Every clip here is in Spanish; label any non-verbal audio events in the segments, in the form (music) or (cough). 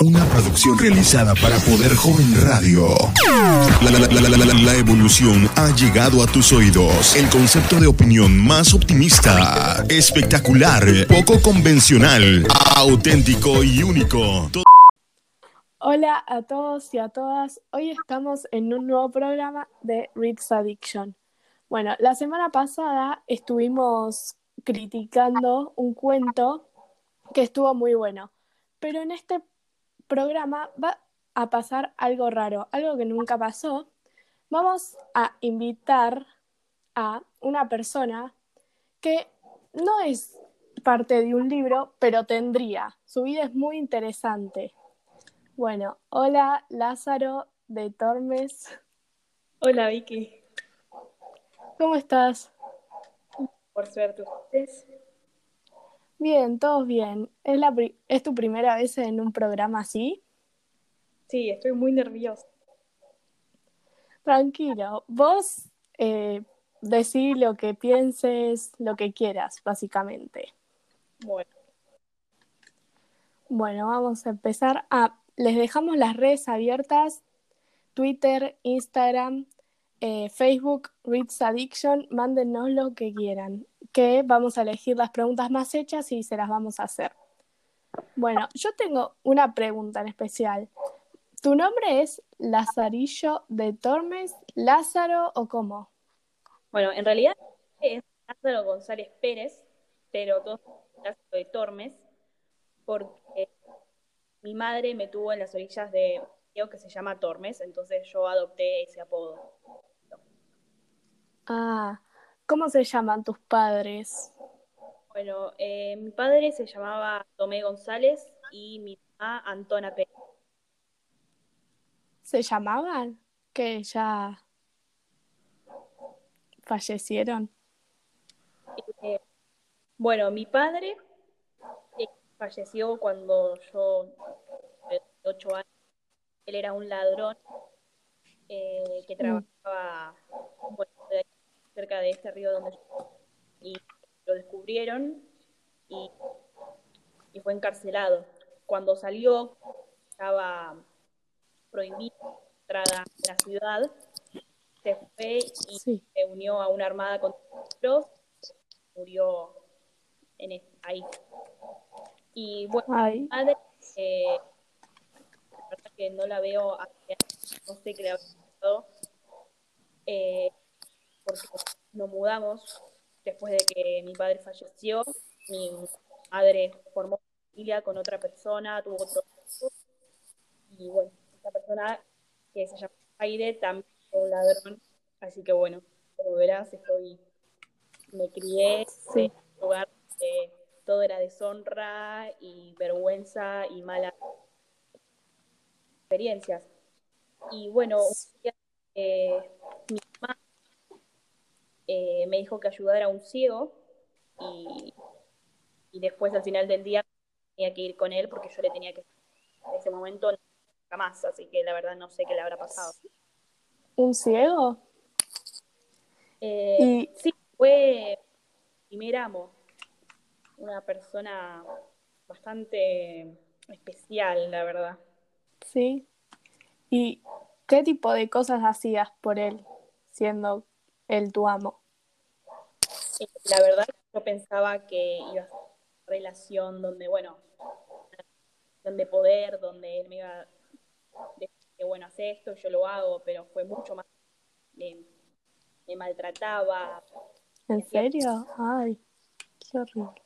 Una producción realizada para Poder Joven Radio. La, evolución ha llegado a tus oídos. El concepto de opinión más optimista, espectacular, poco convencional, auténtico y único. Hola a todos y a todas. Hoy estamos en un nuevo programa de Reads Addiction. Bueno, la semana pasada estuvimos criticando un cuento que estuvo muy bueno, pero en este programa va a pasar algo raro, algo que nunca pasó. Vamos a invitar a una persona que no es parte de un libro, pero tendría. Su vida es muy interesante. Bueno, hola Lázaro de Tormes, Hola Vicky, ¿cómo estás? por suerte ustedes. Bien, todos bien. ¿Es, la pri- ¿Es tu primera vez en un programa así? Sí, estoy muy nerviosa. Tranquilo, vos eh, decí lo que pienses, lo que quieras, básicamente. Bueno, Bueno, vamos a empezar. Ah, les dejamos las redes abiertas, Twitter, Instagram, eh, Facebook, Reads Addiction, mándenos lo que quieran, que vamos a elegir las preguntas más hechas y se las vamos a hacer. Bueno, yo tengo una pregunta en especial. ¿Tu nombre es Lazarillo de Tormes, Lázaro o cómo? bueno, en realidad es Lázaro González Pérez, pero todos Lázaro de Tormes, porque mi madre me tuvo en las orillas de que se llama Tormes, entonces yo adopté ese apodo. Ah, ¿cómo se llaman tus padres? Bueno, eh, mi padre se llamaba Tomé González y mi mamá Antona Pérez. ¿Se llamaban? Que ya fallecieron. Eh, bueno, mi padre eh, falleció cuando yo tenía ocho años. Él era un ladrón eh, que trabajaba bueno, de ahí, cerca de este río donde yo y lo descubrieron y, y fue encarcelado. Cuando salió estaba prohibido entrar a la ciudad, se fue y Sí. se unió a una armada contra nosotros, murió en es- ahí. Y bueno, Ay, mi madre, eh, la verdad que no la veo no sé qué le habrá pasado, eh, porque nos mudamos después de que mi padre falleció, mi madre formó familia con otra persona, tuvo otro hijo, y bueno, esta persona que se llama Aire también fue un ladrón, así que bueno, como verás, estoy, me crié Sí. en un lugar donde todo era deshonra y vergüenza y malas experiencias. Y bueno, un día, eh, eh, me dijo que ayudara a un ciego y, y después al final del día tenía que ir con él porque yo le tenía que en ese momento nunca más, así que la verdad no sé qué le habrá pasado. ¿un ciego? Eh, Y- Sí, fue primer amo, una persona bastante especial, la verdad. Sí. ¿Y qué tipo de cosas hacías por él, siendo él tu amo? La verdad, yo pensaba que iba a ser una relación donde, bueno, una relación de poder, donde él me iba a decir que, bueno, hace esto, yo lo hago, pero fue mucho más. Me, me maltrataba. ¿En serio? Ay, qué horrible.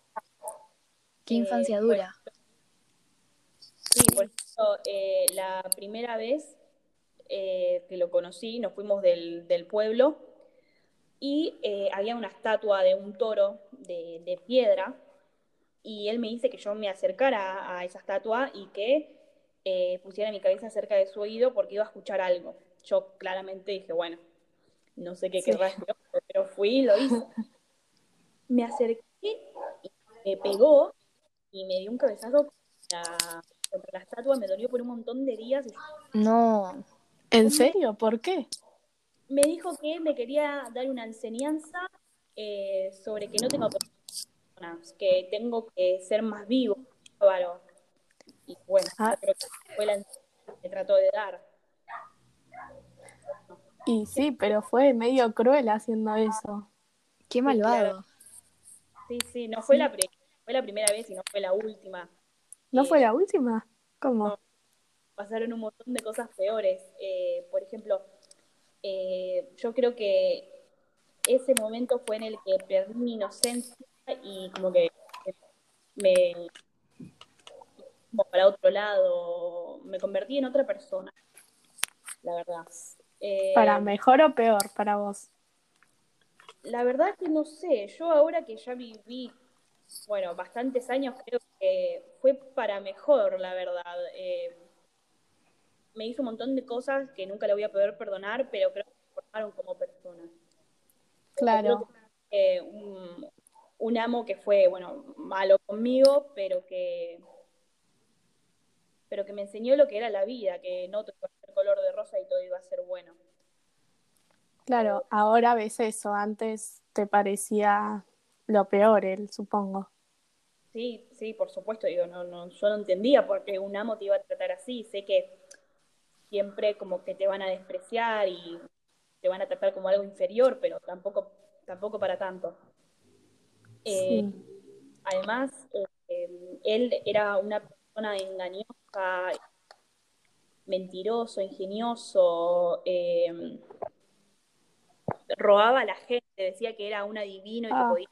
Qué Eh, infancia dura. Sí, por ejemplo, eh, la primera vez eh, que lo conocí, nos fuimos del, del pueblo y eh, había una estatua de un toro de, de piedra y él me dice que yo me acercara a esa estatua y que eh, pusiera mi cabeza cerca de su oído porque iba a escuchar algo. Yo claramente dije, bueno, no sé qué Sí. querrá este pero fui y lo hice. (laughs) Me acerqué y me pegó y me dio un cabezazo contra, contra la estatua, me dolió por un montón de días. y No, ¿En serio? ¿Por qué? Me dijo que me quería dar una enseñanza eh, sobre que no tengo personas, que tengo que ser más vivo, bárbaro. Y bueno, Ah. creo que fue la que trató de dar. Y sí, pero fue medio cruel haciendo eso. Qué malvado. Sí, sí, no fue la, fue la primera vez y no fue la última. ¿No Eh, fue la última? ¿Cómo? No. pasaron un montón de cosas peores. Eh, por ejemplo, eh, yo creo que ese momento fue en el que perdí mi inocencia y como que me como para otro lado, me convertí en otra persona, la verdad. Eh, ¿Para mejor o peor para vos? La verdad que no sé, yo ahora que ya viví, bueno, bastantes años, creo que fue para mejor, la verdad. Eh, me hizo un montón de cosas que nunca le voy a poder perdonar, pero creo que me formaron como persona. Claro. Eh, un, un amo que fue, bueno, malo conmigo, pero que pero que me enseñó lo que era la vida, que no todo iba a ser color de rosa y todo iba a ser bueno. Claro, ahora ves eso. Antes te parecía lo peor él, supongo. Sí, sí, por supuesto, digo, no, no, yo no entendía por qué un amo te iba a tratar así, sé que siempre como que te van a despreciar y te van a tratar como algo inferior, pero tampoco, tampoco para tanto. Eh, Sí. Además, eh, él era una persona engañosa, mentiroso, ingenioso, eh, robaba a la gente, decía que era un adivino y que Ah. podía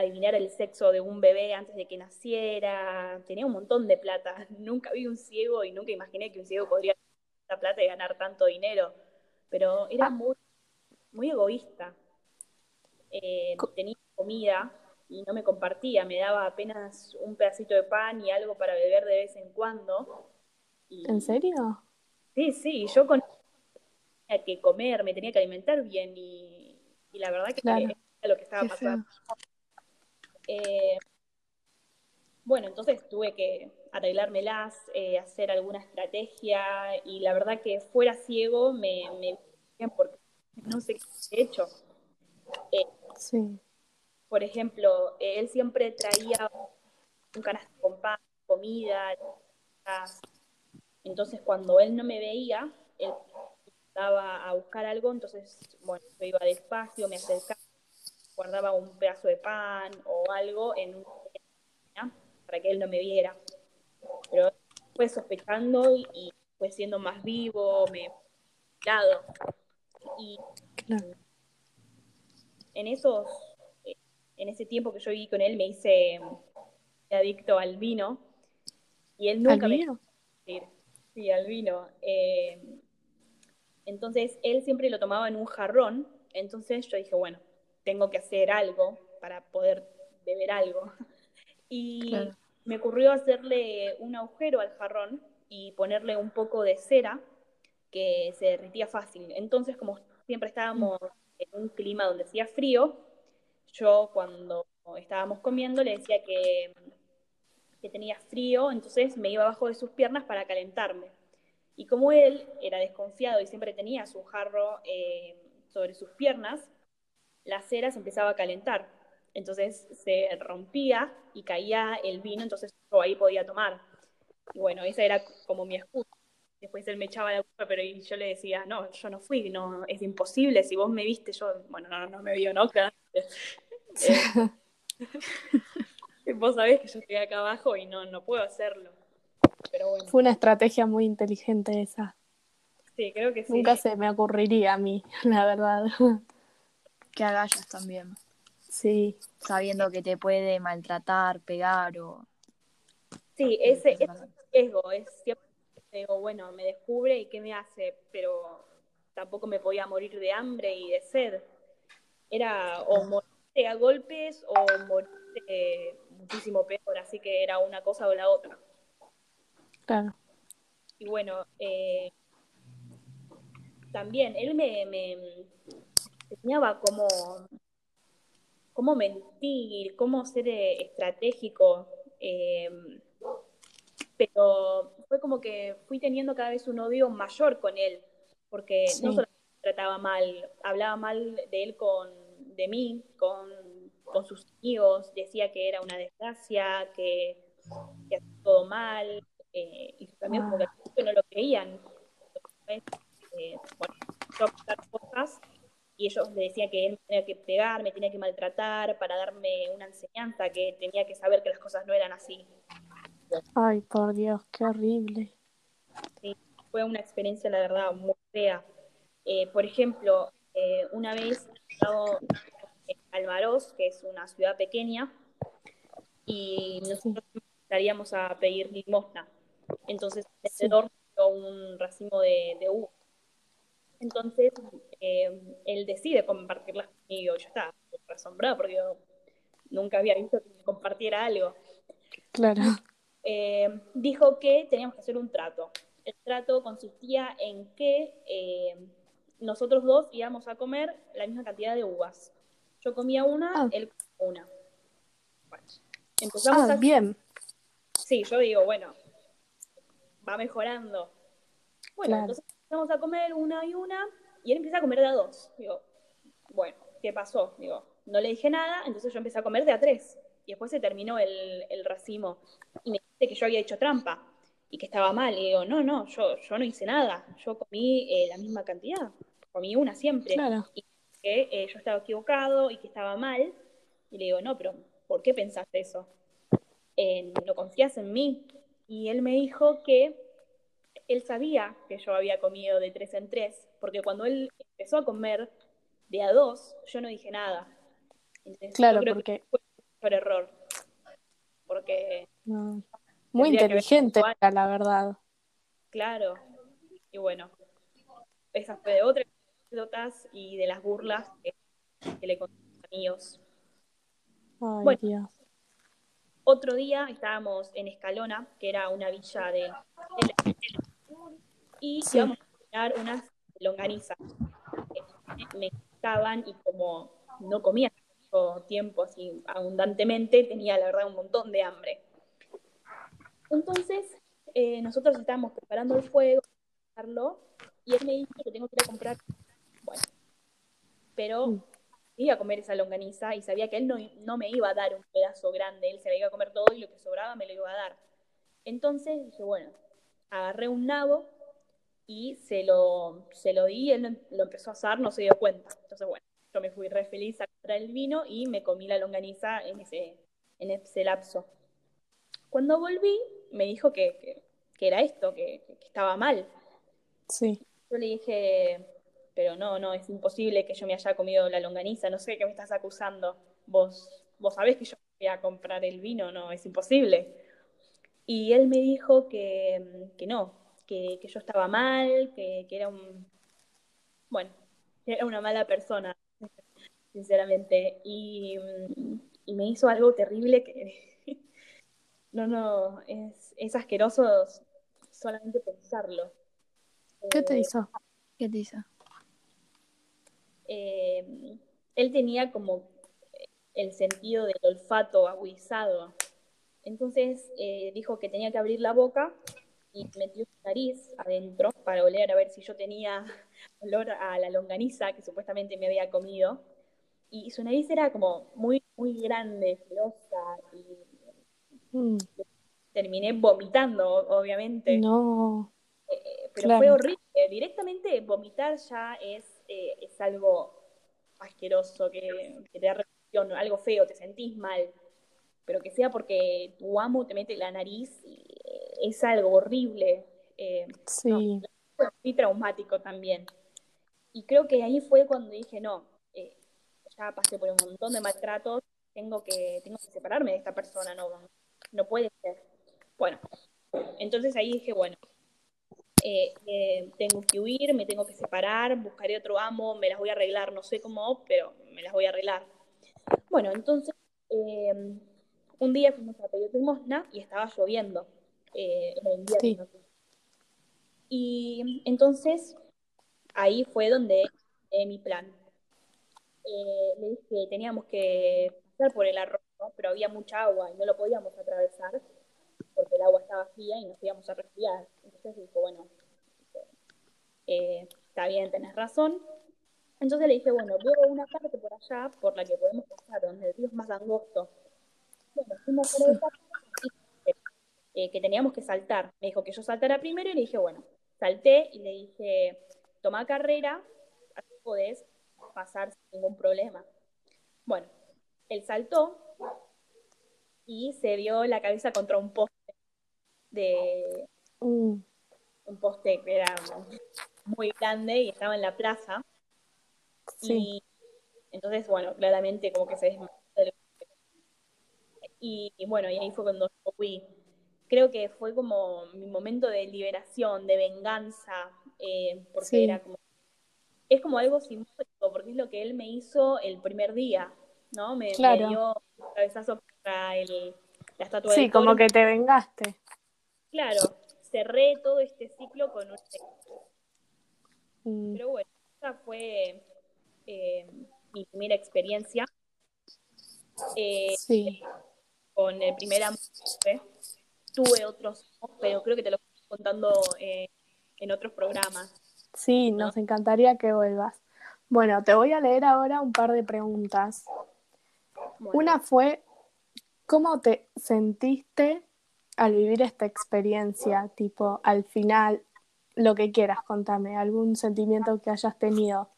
adivinar el sexo de un bebé antes de que naciera, tenía un montón de plata, (laughs) nunca vi un ciego y nunca imaginé que un ciego podría tener tanta plata y ganar tanto dinero, pero era Ah. muy, muy egoísta. Eh, tenía comida y no me compartía, me daba apenas un pedacito de pan y algo para beber de vez en cuando. Y- ¿En serio? Sí, sí, yo con tenía que comer, me tenía que alimentar bien y, y la verdad que Claro. era lo que estaba Qué pasando. feo. Eh, bueno, entonces tuve que arreglármelas, eh, hacer alguna estrategia y la verdad que fuera ciego me, porque no sé qué he hecho. Eh, Sí. por ejemplo, él siempre traía un canasto con pan, comida, entonces cuando él no me veía, él estaba a buscar algo, entonces, bueno, yo iba despacio, me acercaba, guardaba un pedazo de pan o algo en un para que él no me viera. Pero fue sospechando y, y fue siendo más vivo, me lado. Y Claro. en esos, eh, en ese tiempo que yo viví con él me hice adicto al vino y él nunca ¿Al me vino? Sí, sí, al vino. Eh, entonces él siempre lo tomaba en un jarrón, entonces yo dije, bueno, tengo que hacer algo para poder beber algo. (laughs) Y Claro. me ocurrió hacerle un agujero al jarrón y ponerle un poco de cera que se derritía fácil. Entonces, como siempre estábamos en un clima donde hacía frío, yo cuando estábamos comiendo le decía que, que tenía frío, entonces me iba abajo de sus piernas para calentarme. Y como él era desconfiado y siempre tenía su jarro eh, sobre sus piernas, la cera se empezaba a calentar. Entonces se rompía y caía el vino, entonces yo ahí podía tomar. Y bueno, esa era como mi excusa. Después él me echaba la culpa, pero yo le decía, no, yo no fui, no, es imposible, si vos me viste, yo, bueno, no, no me vio, ¿no? Eh, (laughs) vos sabés que yo estoy acá abajo y no, no puedo hacerlo. Pero bueno, Fue una estrategia muy inteligente esa. sí, creo que sí. Nunca se me ocurriría a mí, (laughs) la verdad. Qué agallas también. Sí, Sabiendo que te puede maltratar, pegar o. Sí, ese, ese riesgo es siempre digo, bueno, me descubre y qué me hace, pero tampoco me podía morir de hambre y de sed. Era o morirte a golpes o morirte muchísimo peor, así que era una cosa o la otra. claro. Y bueno, eh, también él me, me enseñaba cómo, cómo mentir, cómo ser eh, estratégico. eh, pero fue como que fui teniendo cada vez un odio mayor con él, porque Sí. no solo trataba mal, hablaba mal de él con, de mí, con, con sus amigos, decía que era una desgracia, que que hacía todo mal, eh, y también como que no lo creían. Eh, bueno, yo cosas y ellos le decían que él me tenía que pegar, me tenía que maltratar para darme una enseñanza, que tenía que saber que las cosas no eran así. Ay, por Dios, qué horrible. Sí, fue una experiencia, la verdad, muy fea. Eh, por ejemplo, eh, una vez estaba en Almaroz, que es una ciudad pequeña, y nosotros estaríamos a pedir limosna. Entonces, el vendedor dio un racimo de, de entonces, eh, él decide compartirlas conmigo. Yo estaba asombrada porque yo nunca había visto que me compartiera algo. Claro. Eh, dijo que teníamos que hacer un trato. El trato consistía en que eh, nosotros dos íbamos a comer la misma cantidad de uvas. Yo comía una, ah. él comía una. Bueno, empezamos ah, bien. Sí, yo digo, bueno, va mejorando. Bueno, entonces empezamos a comer una y una, y él empieza a comer de a dos. Digo, bueno, ¿qué pasó? Digo, no le dije nada, entonces yo empecé a comer de a tres. Y después se terminó el, el racimo. Y me dice que yo había hecho trampa y que estaba mal. Y digo, no, no, yo, yo no hice nada. Yo comí eh, la misma cantidad. Comí una siempre. Y que eh, yo estaba equivocado y que estaba mal. Y le digo, no, pero ¿por qué pensaste eso? Eh, ¿No confías en mí? Y él me dijo que él sabía que yo había comido de tres en tres, porque cuando él empezó a comer de a dos, yo no dije nada. claro, porque... fue por error. Porque... Muy inteligente, la verdad. Claro. Y bueno, esa fue de otras anécdotas y de las burlas que, le conté a mis amigos. Ay, Dios. Otro día estábamos en Escalona, que era una villa de, y íbamos a cocinar unas longanizas. Me gustaban y como no comía mucho tiempo así abundantemente, tenía la verdad un montón de hambre. Entonces, eh, nosotros estábamos preparando el fuego, y él me dijo que tengo que ir a comprar. Bueno, pero mm. iba a comer esa longaniza y sabía que él no, no, me iba a dar un pedazo grande, él se la iba a comer todo y lo que sobraba me lo iba a dar. Entonces dije, bueno, agarré un nabo y se lo, se lo di, él lo empezó a asar, no se dio cuenta. Entonces, bueno, yo me fui re feliz a comprar el vino y me comí la longaniza en ese, en ese lapso. Cuando volví, me dijo que, que, era esto, que, que, estaba mal. Sí. Yo le dije, pero no, no, es imposible que yo me haya comido la longaniza, no sé qué me estás acusando. Vos, vos sabés que yo voy a comprar el vino, no, es imposible. Y él me dijo que, que no, que, yo estaba mal, que, era un, bueno, era una mala persona, (laughs) sinceramente. Y, me hizo algo terrible que, (laughs) no, no, es, es asqueroso solamente pensarlo. ¿Qué te hizo? ¿Qué te hizo? Eh, él tenía como el sentido del olfato agudizado. Entonces eh, dijo que tenía que abrir la boca y metió nariz adentro para oler a ver si yo tenía (laughs) olor a la longaniza que supuestamente me había comido. Y su nariz era como muy, muy grande, filosa, y mm. terminé vomitando, obviamente. No. Eh, pero fue horrible. Directamente vomitar ya es, eh, es algo asqueroso, que, que te da reacción, algo feo, te sentís mal. Pero que sea porque tu amo te mete la nariz y es algo horrible. Eh, sí. muy traumático también. Y creo que ahí fue cuando dije, no, eh, ya pasé por un montón de maltratos, tengo que, tengo que separarme de esta persona, no, no puede ser. Bueno, entonces ahí dije, bueno, eh, tengo que huir, me tengo que separar, buscaré otro amo, me las voy a arreglar, no sé cómo, pero me las voy a arreglar. Bueno, entonces un día fuimos a pedir limosna y estaba lloviendo eh, invierno. Y entonces ahí fue donde mi plan. Eh, le dije teníamos que pasar por el arroyo, pero había mucha agua y no lo podíamos atravesar porque el agua estaba fría y nos íbamos a resfriar. Entonces dijo, bueno, eh, está bien, tenés razón. Entonces le dije, bueno, veo una parte por allá por la que podemos pasar, donde el río es más angosto. Bueno, fuimos por esa parte eh, que teníamos que saltar. Me dijo que yo saltara primero y le dije, bueno, salté y le dije, toma carrera, así podés pasar sin ningún problema. Bueno, él saltó y se vio la cabeza contra un poste de Mm, un poste que era muy grande y estaba en la plaza. sí, Y entonces, bueno, claramente como que se desmayó. Y, y bueno, y ahí fue cuando yo fui. Creo que fue como mi momento de liberación, de venganza, eh, porque Sí. era como, es como algo simbólico, porque es lo que él me hizo el primer día, ¿no? Me, me Claro. dio un cabezazo contra el, la estatua sí, como que te vengaste. Claro, cerré todo este ciclo con un Mm, Pero bueno, esa fue eh, mi primera experiencia eh, sí, con el primer amor. Tuve. Otros, pero creo que te lo estoy contando eh, en otros programas. sí, nos encantaría que vuelvas. Bueno, te voy a leer ahora un par de preguntas. Bueno, Una fue, ¿cómo te sentiste al vivir esta experiencia? Tipo, al final, lo que quieras, contame, algún sentimiento que hayas tenido.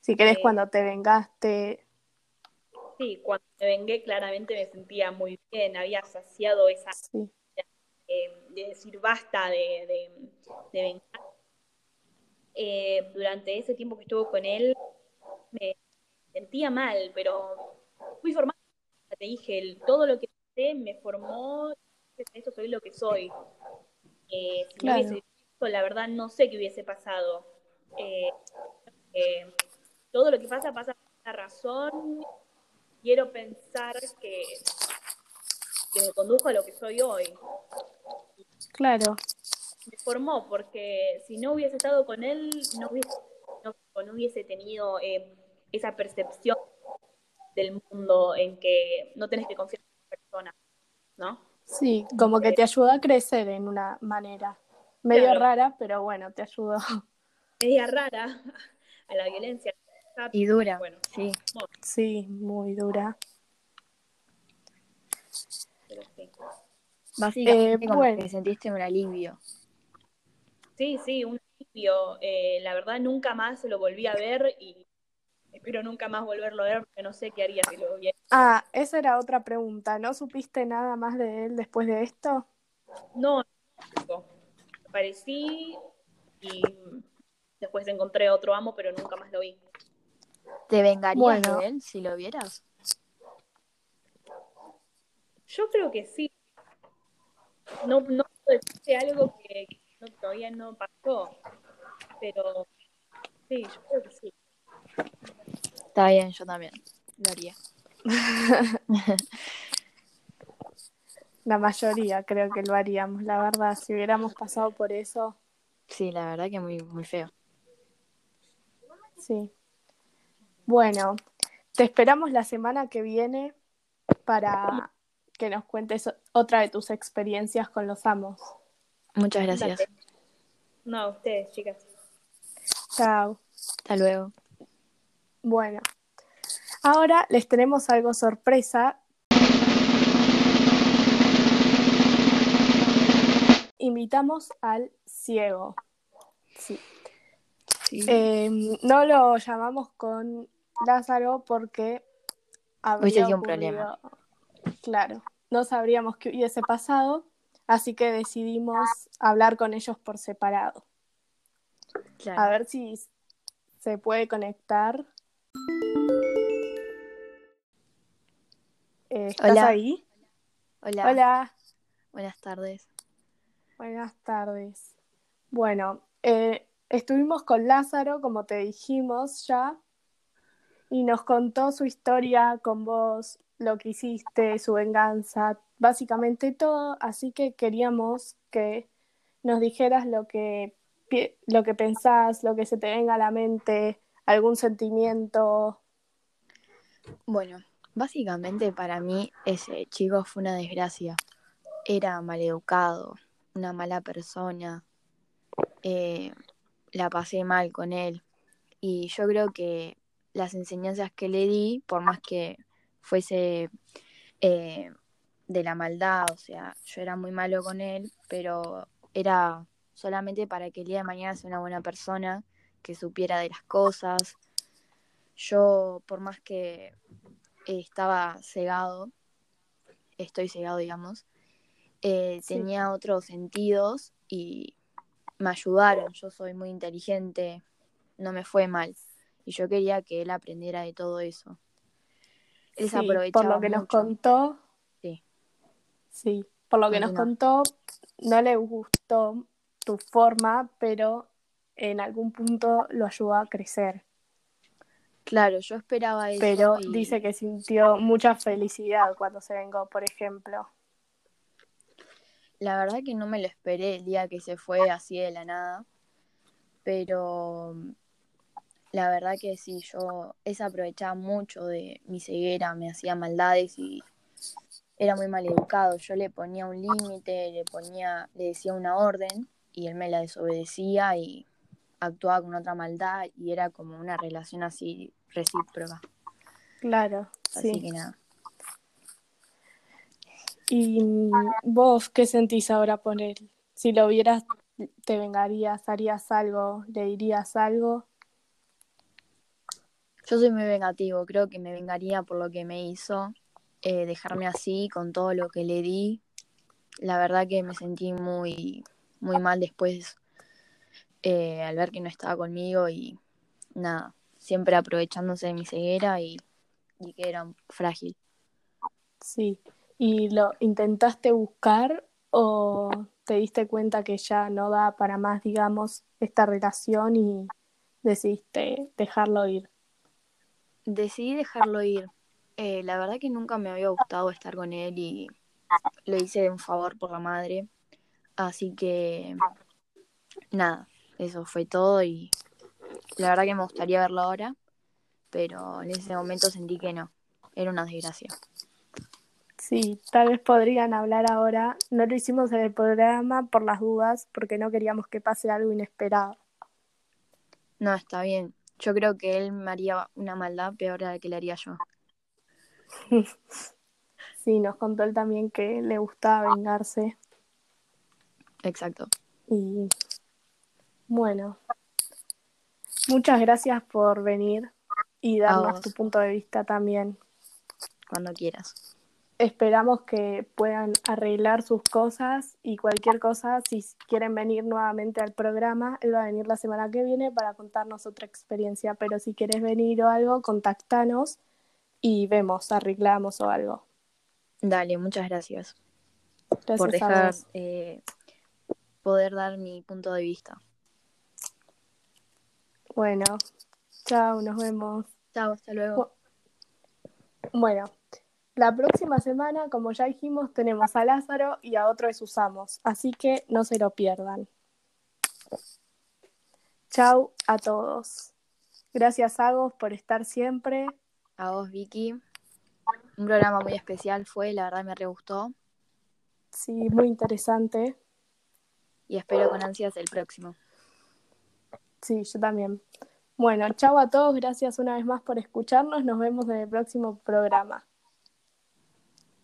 Si querés, Eh, cuando te vengaste. sí, cuando me vengué claramente me sentía muy bien, había saciado esa Sí, eh, de decir basta de, de, de venganza. Eh, durante ese tiempo que estuve con él me sentía mal, pero fui formada, te dije, el- todo lo que sé me formó, eso soy lo que soy. Eh, si Claro. no hubiese visto, la verdad no sé qué hubiese pasado. Todo lo que pasa pasa por una razón. Quiero pensar que, que me condujo a lo que soy hoy claro, me formó, porque si no hubiese estado con él, no hubiese, no, no hubiese tenido eh, esa percepción del mundo en que no tenés que confiar en la persona, ¿no? sí, como que te ayudó a crecer en una manera. Medio Claro. rara, pero bueno, te ayudó. Media rara (laughs) a la violencia. Y dura, Bueno, sí. Sí, muy dura. Pero sí. Básicamente Eh, como bueno. que sentiste un alivio. Sí, sí, un alivio. Eh, la verdad nunca más lo volví a ver y espero nunca más volverlo a ver porque no sé qué haría si lo viera. Ah, esa era otra pregunta. ¿No supiste nada más de él después de esto? No, no. aparecí y después encontré otro amo, pero nunca más lo vi. ¿Te vengarías Bueno. de él si lo vieras? Yo creo que sí. No, no puedo decirte algo que no- todavía no pasó, pero sí, yo creo que sí. Está bien, yo también lo haría. (laughs) La mayoría creo que lo haríamos, la verdad. Si hubiéramos pasado por eso, Sí, la verdad que muy, muy feo. sí. Bueno, te esperamos la semana que viene para que nos cuentes otra de tus experiencias con los amos. Muchas gracias. No, a ustedes, chicas. Chao. Hasta luego. Bueno, ahora les tenemos algo sorpresa. Invitamos al ciego. Sí. Sí. Eh, no lo llamamos con Lázaro porque habría Hubiese sido un ocurrido- Claro, no sabríamos qué hubiese pasado, así que decidimos hablar con ellos por separado. Claro. A ver si se puede conectar. Eh, ¿Estás Hola. ahí? Hola. Hola, Buenas tardes. buenas tardes. Bueno, eh, estuvimos con Lázaro, como te dijimos ya, y nos contó su historia con vos, lo que hiciste, su venganza, básicamente todo, así que queríamos que nos dijeras lo que, lo que pensás, lo que se te venga a la mente, algún sentimiento. Bueno, básicamente para mí ese chico fue una desgracia. Era maleducado, una mala persona. eh, la pasé mal con él. Y yo creo que las enseñanzas que le di, por más que fuese eh, de la maldad, o sea, yo era muy malo con él, pero era solamente para que el día de mañana sea una buena persona, que supiera de las cosas. Yo, por más que estaba cegado, estoy cegado, digamos, eh, Sí. tenía otros sentidos y me ayudaron. Yo soy muy inteligente, no me fue mal. Y yo quería que él aprendiera de todo eso. Él se Sí, por lo que nos contó, Sí. sí, por lo que nos contó, no le gustó tu forma, pero en algún punto lo ayudó a crecer. Claro, yo esperaba eso. Pero y dice que sintió mucha felicidad cuando se vengó, por ejemplo. La verdad que no me lo esperé el día que se fue así de la nada. Pero la verdad que sí, yo se aprovechaba mucho de mi ceguera, me hacía maldades y era muy mal educado. Yo le ponía un límite, le ponía, le decía una orden y él me la desobedecía y actuaba con otra maldad y era como una relación así recíproca. Claro, Así sí. que nada. ¿Y vos qué sentís ahora por él? Si lo vieras, ¿te vengarías? ¿Harías algo? ¿Le dirías algo? Yo soy muy vengativo, creo que me vengaría por lo que me hizo, eh, dejarme así con todo lo que le di. La verdad que me sentí muy, muy mal después eh, al ver que no estaba conmigo y nada, siempre aprovechándose de mi ceguera y, y que era frágil. Sí. ¿Y lo intentaste buscar o te diste cuenta que ya no da para más, digamos, esta relación y decidiste dejarlo ir? Decidí dejarlo ir. Eh, la verdad que nunca me había gustado estar con él y lo hice de un favor por la madre. Así que nada, eso fue todo y la verdad que me gustaría verlo ahora, pero en ese momento sentí que no, era una desgracia. Sí, tal vez podrían hablar ahora. No lo hicimos en el programa por las dudas, porque no queríamos que pase algo inesperado. No, está bien. Yo creo que él me haría una maldad peor a la que le haría yo. (laughs) Sí, nos contó él también que le gustaba vengarse. Exacto. Y bueno, muchas gracias por venir y darnos tu punto de vista también. Cuando quieras. Esperamos que puedan arreglar sus cosas y cualquier cosa, si quieren venir nuevamente al programa, él va a venir la semana que viene para contarnos otra experiencia, pero si quieres venir o algo, contactanos y vemos, arreglamos o algo. Dale, muchas gracias Gracias por a dejar eh, poder dar mi punto de vista. Bueno, chao, nos vemos. Chao, hasta luego. Bueno, la próxima semana, como ya dijimos, tenemos a Lázaro y a otro de sus amos, así que no se lo pierdan. Chau a todos. Gracias, Agos, por estar siempre. A vos, Vicky. Un programa muy especial fue, la verdad me re gustó Sí, muy interesante. y espero con ansias el próximo. Sí, yo también. Bueno, chau a todos. Gracias una vez más por escucharnos. Nos vemos en el próximo programa.